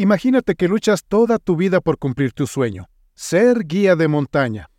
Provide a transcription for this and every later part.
Imagínate que luchas toda tu vida por cumplir tu sueño, ser guía de montaña.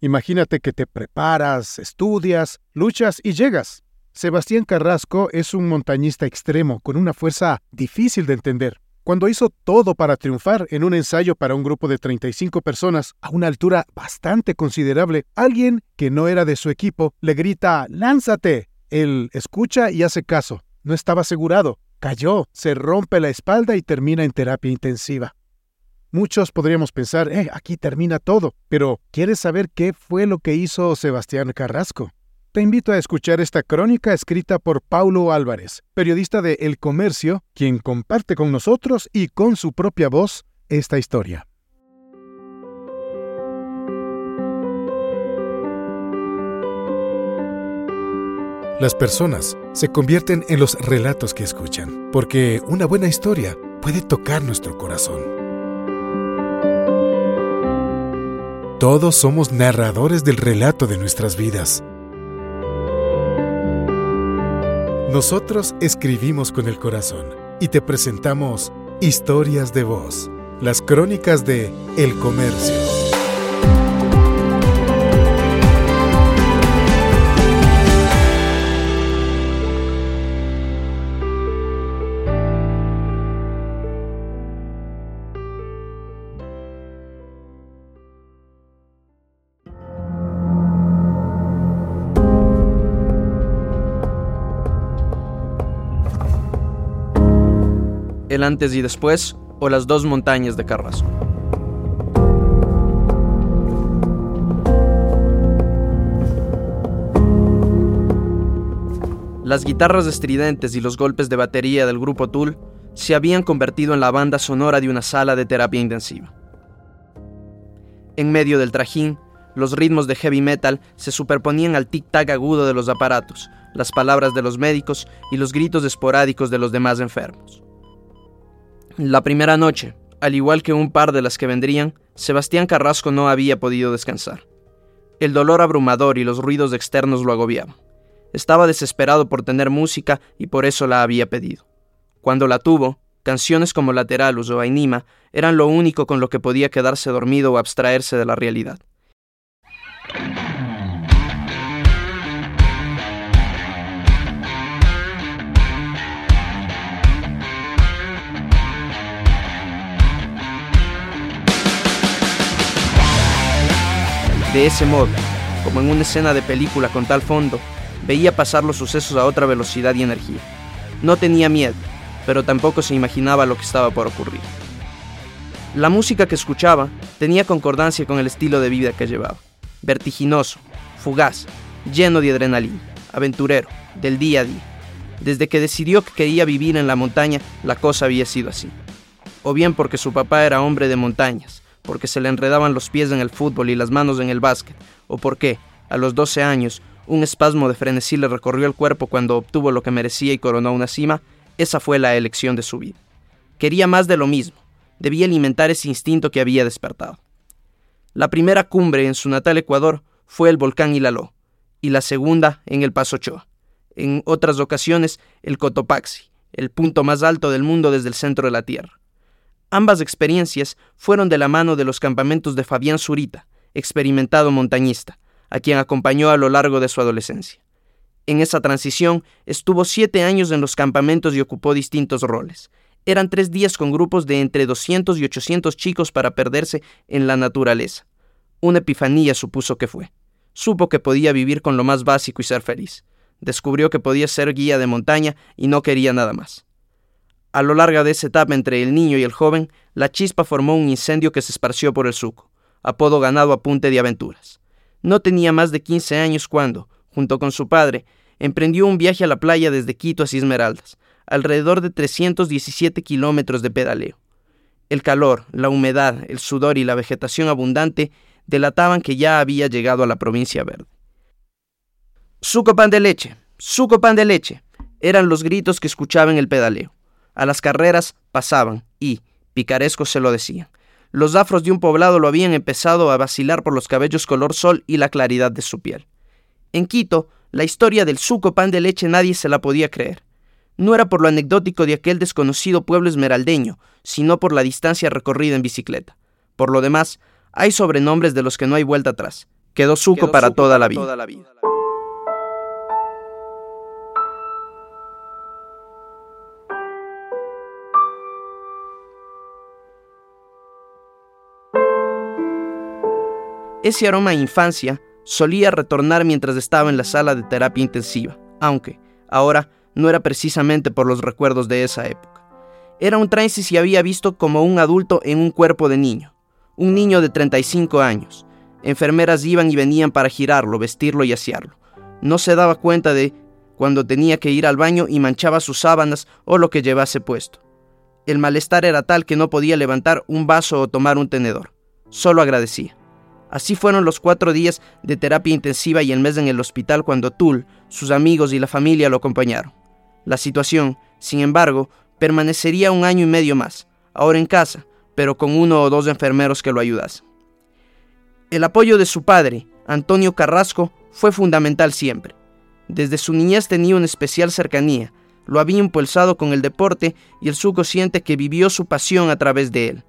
Imagínate que te preparas, estudias, luchas y llegas. Sebastián Carrasco es un montañista extremo con una fuerza difícil de entender. Cuando hizo todo para triunfar en un ensayo para un grupo de 35 personas a una altura bastante considerable, alguien que no era de su equipo le grita ¡Lánzate! Él escucha y hace caso. No estaba asegurado. Cayó, se rompe la espalda y termina en terapia intensiva. Muchos podríamos pensar, eh, aquí termina todo, pero ¿quieres saber qué fue lo que hizo Sebastián Carrasco? Te invito a escuchar esta crónica escrita por Paulo Álvarez, periodista de El Comercio, quien comparte con nosotros y con su propia voz esta historia. Las personas se convierten en los relatos que escuchan, porque una buena historia puede tocar nuestro corazón. Todos somos narradores del relato de nuestras vidas Nosotros escribimos con el corazón y te presentamos Historias de Voz, las crónicas de El Comercio. El antes y después o las dos montañas de Carrasco. Las guitarras estridentes y los golpes de batería del grupo Tool se habían convertido en la banda sonora de una sala de terapia intensiva. En medio del trajín, los ritmos de heavy metal se superponían al tic-tac agudo de los aparatos, las palabras de los médicos y los gritos esporádicos de los demás enfermos. La primera noche, al igual que un par de las que vendrían, Sebastián Carrasco no había podido descansar. El dolor abrumador y los ruidos externos lo agobiaban. Estaba desesperado por tener música y por eso la había pedido. Cuando la tuvo, canciones como Lateralus o Ainima eran lo único con lo que podía quedarse dormido o abstraerse de la realidad. De ese modo, como en una escena de película con tal fondo, veía pasar los sucesos a otra velocidad y energía. No tenía miedo, pero tampoco se imaginaba lo que estaba por ocurrir. La música que escuchaba tenía concordancia con el estilo de vida que llevaba. Vertiginoso, fugaz, lleno de adrenalina, aventurero, del día a día. Desde que decidió que quería vivir en la montaña, la cosa había sido así. O bien porque su papá era hombre de montañas, porque se le enredaban los pies en el fútbol y las manos en el básquet, o porque, a los 12 años, un espasmo de frenesí le recorrió el cuerpo cuando obtuvo lo que merecía y coronó una cima, esa fue la elección de su vida. Quería más de lo mismo, debía alimentar ese instinto que había despertado. La primera cumbre en su natal Ecuador fue el volcán Hilaló, y la segunda en el Paso Ochoa. En otras ocasiones, el Cotopaxi, el punto más alto del mundo desde el centro de la Tierra. Ambas experiencias fueron de la mano de los campamentos de Fabián Zurita, experimentado montañista, a quien acompañó a lo largo de su adolescencia. En esa transición estuvo siete años en los campamentos y ocupó distintos roles. Eran tres días con grupos de entre 200 y 800 chicos para perderse en la naturaleza. Una epifanía supuso que fue. Supo que podía vivir con lo más básico y ser feliz. Descubrió que podía ser guía de montaña y no quería nada más. A lo largo de esa etapa entre el niño y el joven, la chispa formó un incendio que se esparció por el suco, apodo ganado a punte de aventuras. No tenía más de 15 años cuando, junto con su padre, emprendió un viaje a la playa desde Quito a Esmeraldas, alrededor de 317 kilómetros de pedaleo. El calor, la humedad, el sudor y la vegetación abundante delataban que ya había llegado a la provincia verde. Suco pan de leche, suco pan de leche, eran los gritos que escuchaba en el pedaleo. A las carreras pasaban y, picarescos se lo decían. Los afros de un poblado lo habían empezado a vacilar por los cabellos color sol y la claridad de su piel. En Quito, la historia del suco pan de leche nadie se la podía creer. no era por lo anecdótico de aquel desconocido pueblo esmeraldeño, sino por la distancia recorrida en bicicleta. Por lo demás, hay sobrenombres de los que no hay vuelta atrás. Quedó suco, para, toda, la vida. Ese aroma a infancia solía retornar mientras estaba en la sala de terapia intensiva, aunque, ahora, no era precisamente por los recuerdos de esa época. Era un trance si había visto como un adulto en un cuerpo de niño, un niño de 35 años. Enfermeras iban y venían para girarlo, vestirlo y asearlo. No se daba cuenta de cuando tenía que ir al baño y manchaba sus sábanas o lo que llevase puesto. El malestar era tal que no podía levantar un vaso o tomar un tenedor. Solo agradecía. Así fueron los cuatro días de terapia intensiva y el mes en el hospital cuando Tull, sus amigos y la familia lo acompañaron. La situación, sin embargo, permanecería un año y medio más, ahora en casa, pero con uno o dos enfermeros que lo ayudasen. El apoyo de su padre, Antonio Carrasco, fue fundamental siempre. Desde su niñez tenía una especial cercanía, lo había impulsado con el deporte y el subconsciente que vivió su pasión a través de él.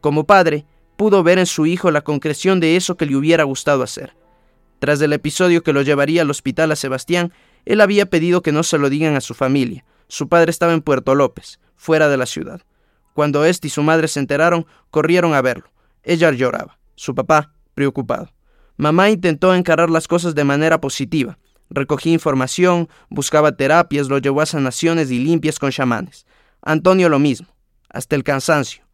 Como padre, pudo ver en su hijo la concreción de eso que le hubiera gustado hacer. Tras el episodio que lo llevaría al hospital a Sebastián, él había pedido que no se lo digan a su familia. Su padre estaba en Puerto López, fuera de la ciudad. Cuando éste y su madre se enteraron, corrieron a verlo. Ella lloraba, su papá preocupado. Mamá intentó encarar las cosas de manera positiva. Recogía información, buscaba terapias, lo llevó a sanaciones y limpias con chamanes. Antonio lo mismo, hasta el cansancio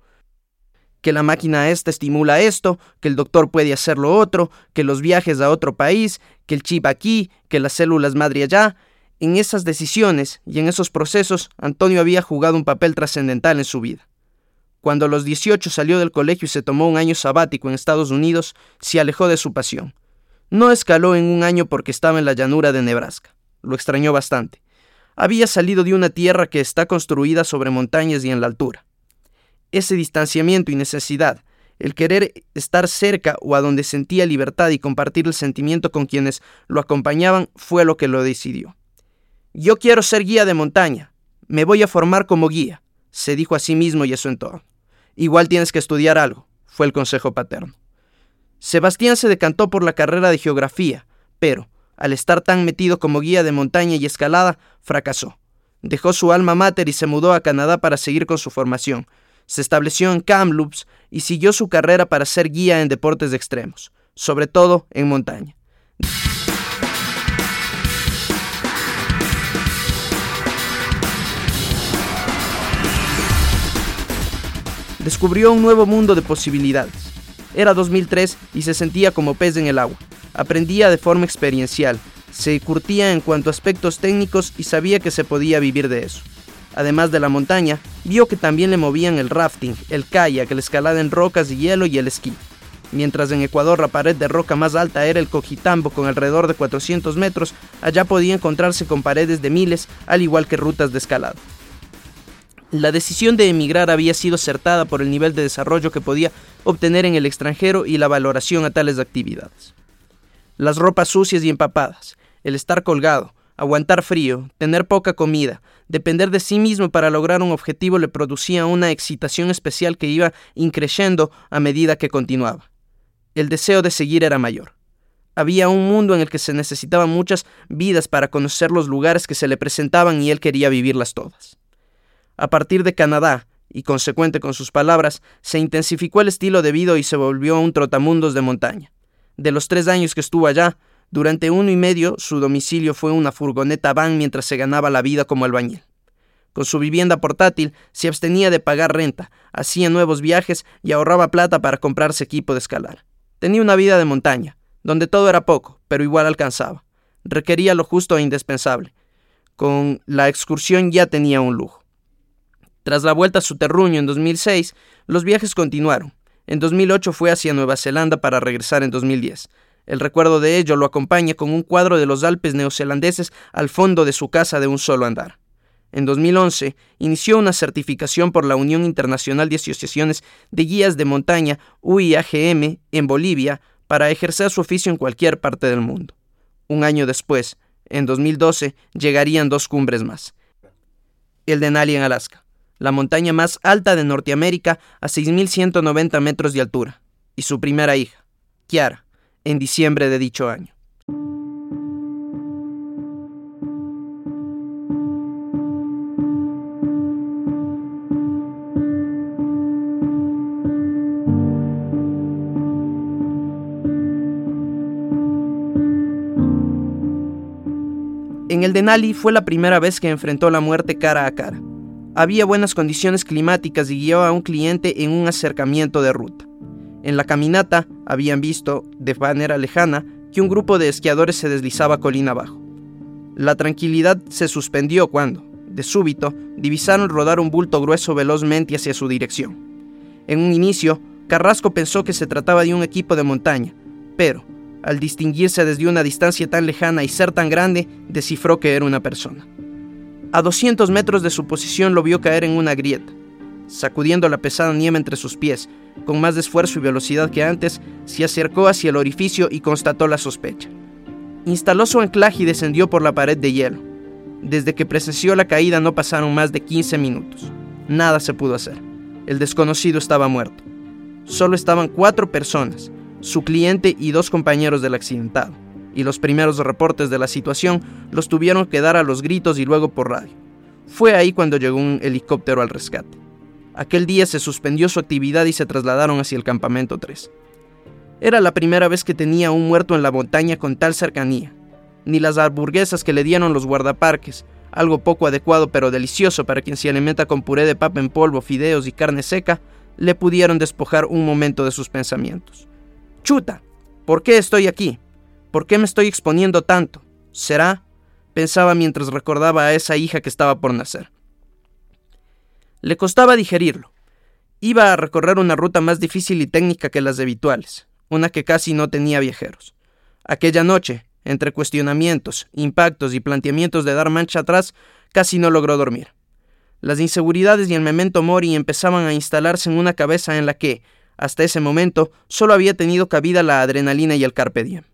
que la máquina esta estimula esto, que el doctor puede hacer lo otro, que los viajes a otro país, que el chip aquí, que las células madre allá. En esas decisiones y en esos procesos, Antonio había jugado un papel trascendental en su vida. Cuando a los 18 salió del colegio y se tomó un año sabático en Estados Unidos, se alejó de su pasión. No escaló en un año porque estaba en la llanura de Nebraska. Lo extrañó bastante. Había salido de una tierra que está construida sobre montañas y en la altura ese distanciamiento y necesidad, el querer estar cerca o a donde sentía libertad y compartir el sentimiento con quienes lo acompañaban fue lo que lo decidió. Yo quiero ser guía de montaña, me voy a formar como guía, se dijo a sí mismo y a su entorno. Igual tienes que estudiar algo, fue el consejo paterno. Sebastián se decantó por la carrera de geografía, pero, al estar tan metido como guía de montaña y escalada, fracasó. Dejó su alma mater y se mudó a Canadá para seguir con su formación, se estableció en Kamloops y siguió su carrera para ser guía en deportes extremos, sobre todo en montaña. Descubrió un nuevo mundo de posibilidades. Era 2003 y se sentía como pez en el agua. Aprendía de forma experiencial, se curtía en cuanto a aspectos técnicos y sabía que se podía vivir de eso además de la montaña, vio que también le movían el rafting, el kayak, la escalada en rocas y hielo y el esquí. Mientras en Ecuador la pared de roca más alta era el Cojitambo con alrededor de 400 metros, allá podía encontrarse con paredes de miles, al igual que rutas de escalada. La decisión de emigrar había sido acertada por el nivel de desarrollo que podía obtener en el extranjero y la valoración a tales actividades. Las ropas sucias y empapadas, el estar colgado, aguantar frío, tener poca comida, Depender de sí mismo para lograr un objetivo le producía una excitación especial que iba increciendo a medida que continuaba. El deseo de seguir era mayor. Había un mundo en el que se necesitaban muchas vidas para conocer los lugares que se le presentaban y él quería vivirlas todas. A partir de Canadá, y consecuente con sus palabras, se intensificó el estilo de vida y se volvió un trotamundos de montaña. De los tres años que estuvo allá, durante uno y medio, su domicilio fue una furgoneta van mientras se ganaba la vida como albañil. Con su vivienda portátil, se abstenía de pagar renta, hacía nuevos viajes y ahorraba plata para comprarse equipo de escalar. Tenía una vida de montaña, donde todo era poco, pero igual alcanzaba. Requería lo justo e indispensable. Con la excursión ya tenía un lujo. Tras la vuelta a su terruño en 2006, los viajes continuaron. En 2008 fue hacia Nueva Zelanda para regresar en 2010. El recuerdo de ello lo acompaña con un cuadro de los Alpes neozelandeses al fondo de su casa de un solo andar. En 2011, inició una certificación por la Unión Internacional de Asociaciones de Guías de Montaña, UIAGM, en Bolivia, para ejercer su oficio en cualquier parte del mundo. Un año después, en 2012, llegarían dos cumbres más. el Denali en Alaska, la montaña más alta de Norteamérica a 6.190 metros de altura, y su primera hija, Kiara, en diciembre de dicho año. En el Denali fue la primera vez que enfrentó la muerte cara a cara. Había buenas condiciones climáticas y guió a un cliente en un acercamiento de ruta. En la caminata habían visto, de manera lejana, que un grupo de esquiadores se deslizaba colina abajo. La tranquilidad se suspendió cuando, de súbito, divisaron rodar un bulto grueso velozmente hacia su dirección. En un inicio, Carrasco pensó que se trataba de un equipo de montaña, pero, al distinguirse desde una distancia tan lejana y ser tan grande, descifró que era una persona. A 200 metros de su posición lo vio caer en una grieta. Sacudiendo la pesada nieve entre sus pies, con más esfuerzo y velocidad que antes, se acercó hacia el orificio y constató la sospecha. Instaló su anclaje y descendió por la pared de hielo. Desde que presenció la caída no pasaron más de 15 minutos. Nada se pudo hacer. El desconocido estaba muerto. Solo estaban cuatro personas, su cliente y dos compañeros del accidentado, y los primeros reportes de la situación los tuvieron que dar a los gritos y luego por radio. Fue ahí cuando llegó un helicóptero al rescate. Aquel día se suspendió su actividad y se trasladaron hacia el campamento 3. Era la primera vez que tenía un muerto en la montaña con tal cercanía. Ni las hamburguesas que le dieron los guardaparques, algo poco adecuado pero delicioso para quien se alimenta con puré de papa en polvo, fideos y carne seca, le pudieron despojar un momento de sus pensamientos. Chuta, ¿por qué estoy aquí? ¿Por qué me estoy exponiendo tanto? ¿Será? pensaba mientras recordaba a esa hija que estaba por nacer. Le costaba digerirlo. Iba a recorrer una ruta más difícil y técnica que las habituales, una que casi no tenía viajeros. Aquella noche, entre cuestionamientos, impactos y planteamientos de dar mancha atrás, casi no logró dormir. Las inseguridades y el memento mori empezaban a instalarse en una cabeza en la que, hasta ese momento, solo había tenido cabida la adrenalina y el carpe diem.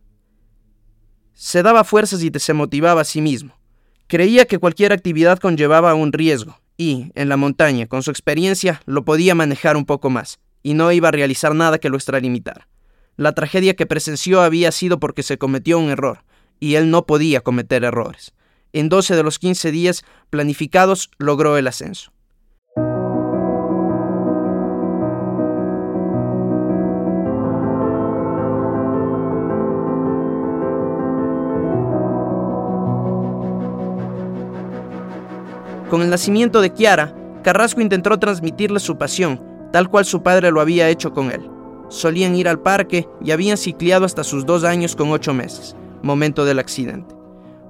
Se daba fuerzas y se motivaba a sí mismo. Creía que cualquier actividad conllevaba un riesgo, y, en la montaña, con su experiencia, lo podía manejar un poco más, y no iba a realizar nada que lo extralimitara. La tragedia que presenció había sido porque se cometió un error, y él no podía cometer errores. En 12 de los 15 días planificados logró el ascenso. Con el nacimiento de Kiara, Carrasco intentó transmitirle su pasión, tal cual su padre lo había hecho con él. Solían ir al parque y habían cicleado hasta sus dos años con ocho meses, momento del accidente.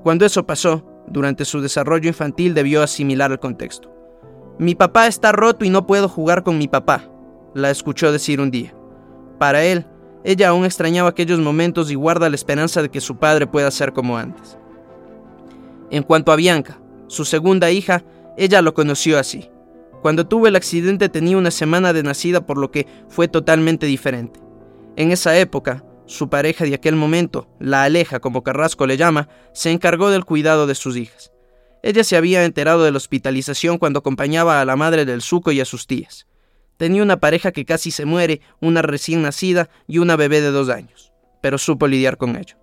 Cuando eso pasó, durante su desarrollo infantil debió asimilar el contexto. Mi papá está roto y no puedo jugar con mi papá, la escuchó decir un día. Para él, ella aún extrañaba aquellos momentos y guarda la esperanza de que su padre pueda ser como antes. En cuanto a Bianca, su segunda hija, ella lo conoció así. Cuando tuvo el accidente tenía una semana de nacida por lo que fue totalmente diferente. En esa época, su pareja de aquel momento, la Aleja como Carrasco le llama, se encargó del cuidado de sus hijas. Ella se había enterado de la hospitalización cuando acompañaba a la madre del Suco y a sus tías. Tenía una pareja que casi se muere, una recién nacida y una bebé de dos años, pero supo lidiar con ello.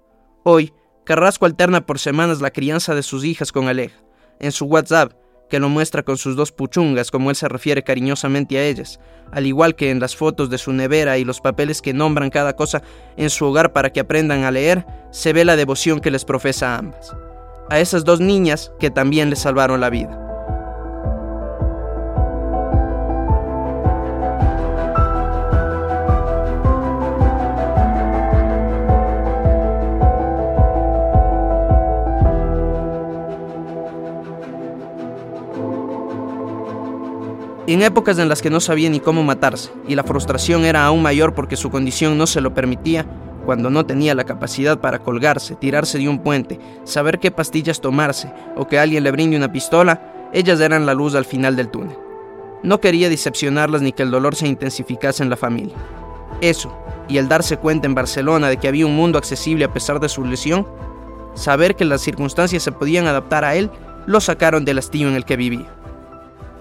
Hoy, Carrasco alterna por semanas la crianza de sus hijas con Aleja en su WhatsApp, que lo muestra con sus dos puchungas, como él se refiere cariñosamente a ellas, al igual que en las fotos de su nevera y los papeles que nombran cada cosa en su hogar para que aprendan a leer, se ve la devoción que les profesa a ambas. A esas dos niñas que también le salvaron la vida. En épocas en las que no sabía ni cómo matarse, y la frustración era aún mayor porque su condición no se lo permitía, cuando no tenía la capacidad para colgarse, tirarse de un puente, saber qué pastillas tomarse o que alguien le brinde una pistola, ellas eran la luz al final del túnel. No quería decepcionarlas ni que el dolor se intensificase en la familia. Eso, y el darse cuenta en Barcelona de que había un mundo accesible a pesar de su lesión, saber que las circunstancias se podían adaptar a él, lo sacaron del hastío en el que vivía.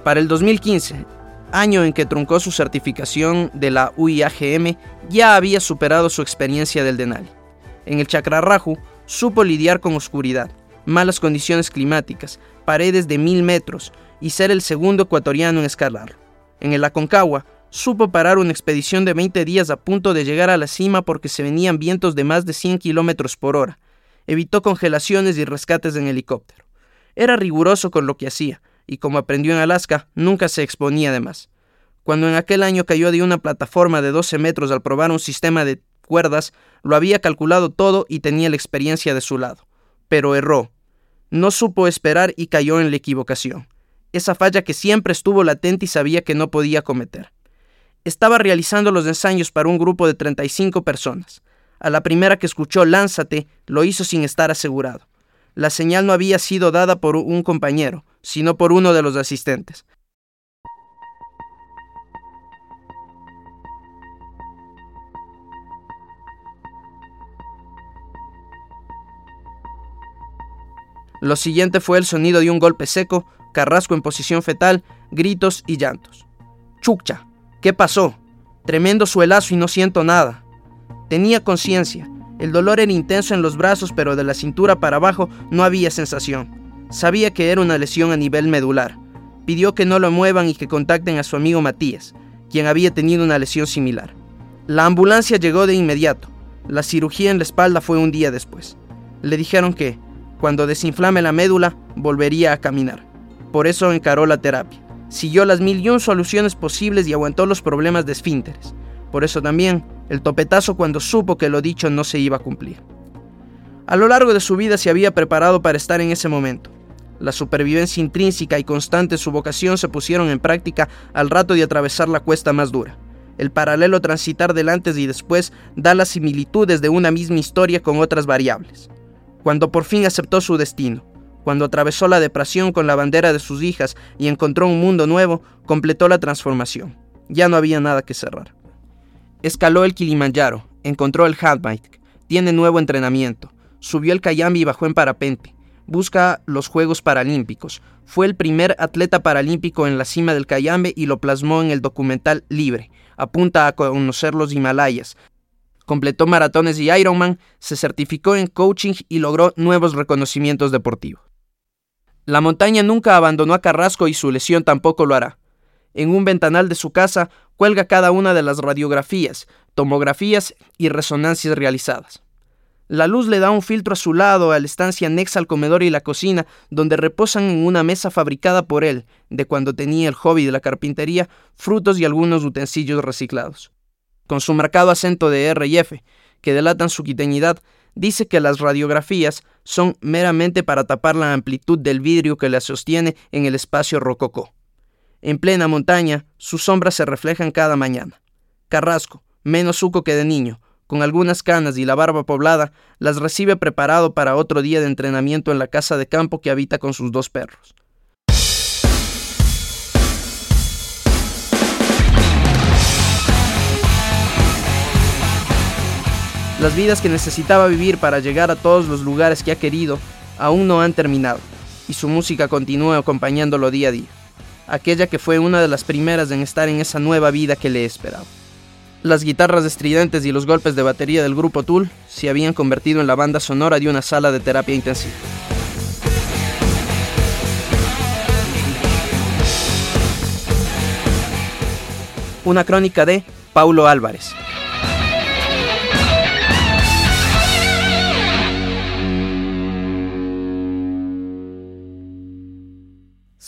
Para el 2015, año en que truncó su certificación de la UIAGM, ya había superado su experiencia del Denali. En el Chakrarraju supo lidiar con oscuridad, malas condiciones climáticas, paredes de mil metros y ser el segundo ecuatoriano en escalarlo. En el Aconcagua supo parar una expedición de 20 días a punto de llegar a la cima porque se venían vientos de más de 100 kilómetros por hora. Evitó congelaciones y rescates en helicóptero. Era riguroso con lo que hacía, y como aprendió en Alaska, nunca se exponía de más. Cuando en aquel año cayó de una plataforma de 12 metros al probar un sistema de cuerdas, lo había calculado todo y tenía la experiencia de su lado. Pero erró. No supo esperar y cayó en la equivocación. Esa falla que siempre estuvo latente y sabía que no podía cometer. Estaba realizando los ensayos para un grupo de 35 personas. A la primera que escuchó Lánzate, lo hizo sin estar asegurado. La señal no había sido dada por un compañero, sino por uno de los asistentes. Lo siguiente fue el sonido de un golpe seco, Carrasco en posición fetal, gritos y llantos. Chucha, ¿qué pasó? Tremendo suelazo y no siento nada. Tenía conciencia. El dolor era intenso en los brazos, pero de la cintura para abajo no había sensación. Sabía que era una lesión a nivel medular. Pidió que no lo muevan y que contacten a su amigo Matías, quien había tenido una lesión similar. La ambulancia llegó de inmediato. La cirugía en la espalda fue un día después. Le dijeron que, cuando desinflame la médula, volvería a caminar. Por eso encaró la terapia. Siguió las mil y un soluciones posibles y aguantó los problemas de esfínteres. Por eso también el topetazo cuando supo que lo dicho no se iba a cumplir. A lo largo de su vida se había preparado para estar en ese momento. La supervivencia intrínseca y constante de su vocación se pusieron en práctica al rato de atravesar la cuesta más dura. El paralelo transitar del antes y después da las similitudes de una misma historia con otras variables. Cuando por fin aceptó su destino, cuando atravesó la depresión con la bandera de sus hijas y encontró un mundo nuevo, completó la transformación. Ya no había nada que cerrar. Escaló el Kilimanjaro, encontró el Hatmite, tiene nuevo entrenamiento, subió el Cayambi y bajó en parapente, busca los Juegos Paralímpicos, fue el primer atleta paralímpico en la cima del Cayambe y lo plasmó en el documental Libre, apunta a conocer los Himalayas, completó maratones y Ironman, se certificó en coaching y logró nuevos reconocimientos deportivos. La montaña nunca abandonó a Carrasco y su lesión tampoco lo hará. En un ventanal de su casa cuelga cada una de las radiografías, tomografías y resonancias realizadas. La luz le da un filtro azulado a la estancia anexa al comedor y la cocina, donde reposan en una mesa fabricada por él, de cuando tenía el hobby de la carpintería, frutos y algunos utensilios reciclados. Con su marcado acento de R y F, que delatan su quiteñidad, dice que las radiografías son meramente para tapar la amplitud del vidrio que la sostiene en el espacio rococó. En plena montaña, sus sombras se reflejan cada mañana. Carrasco, menos suco que de niño, con algunas canas y la barba poblada, las recibe preparado para otro día de entrenamiento en la casa de campo que habita con sus dos perros. Las vidas que necesitaba vivir para llegar a todos los lugares que ha querido aún no han terminado, y su música continúa acompañándolo día a día aquella que fue una de las primeras en estar en esa nueva vida que le esperaba. Las guitarras estridentes y los golpes de batería del grupo Tool se habían convertido en la banda sonora de una sala de terapia intensiva. Una crónica de Paulo Álvarez.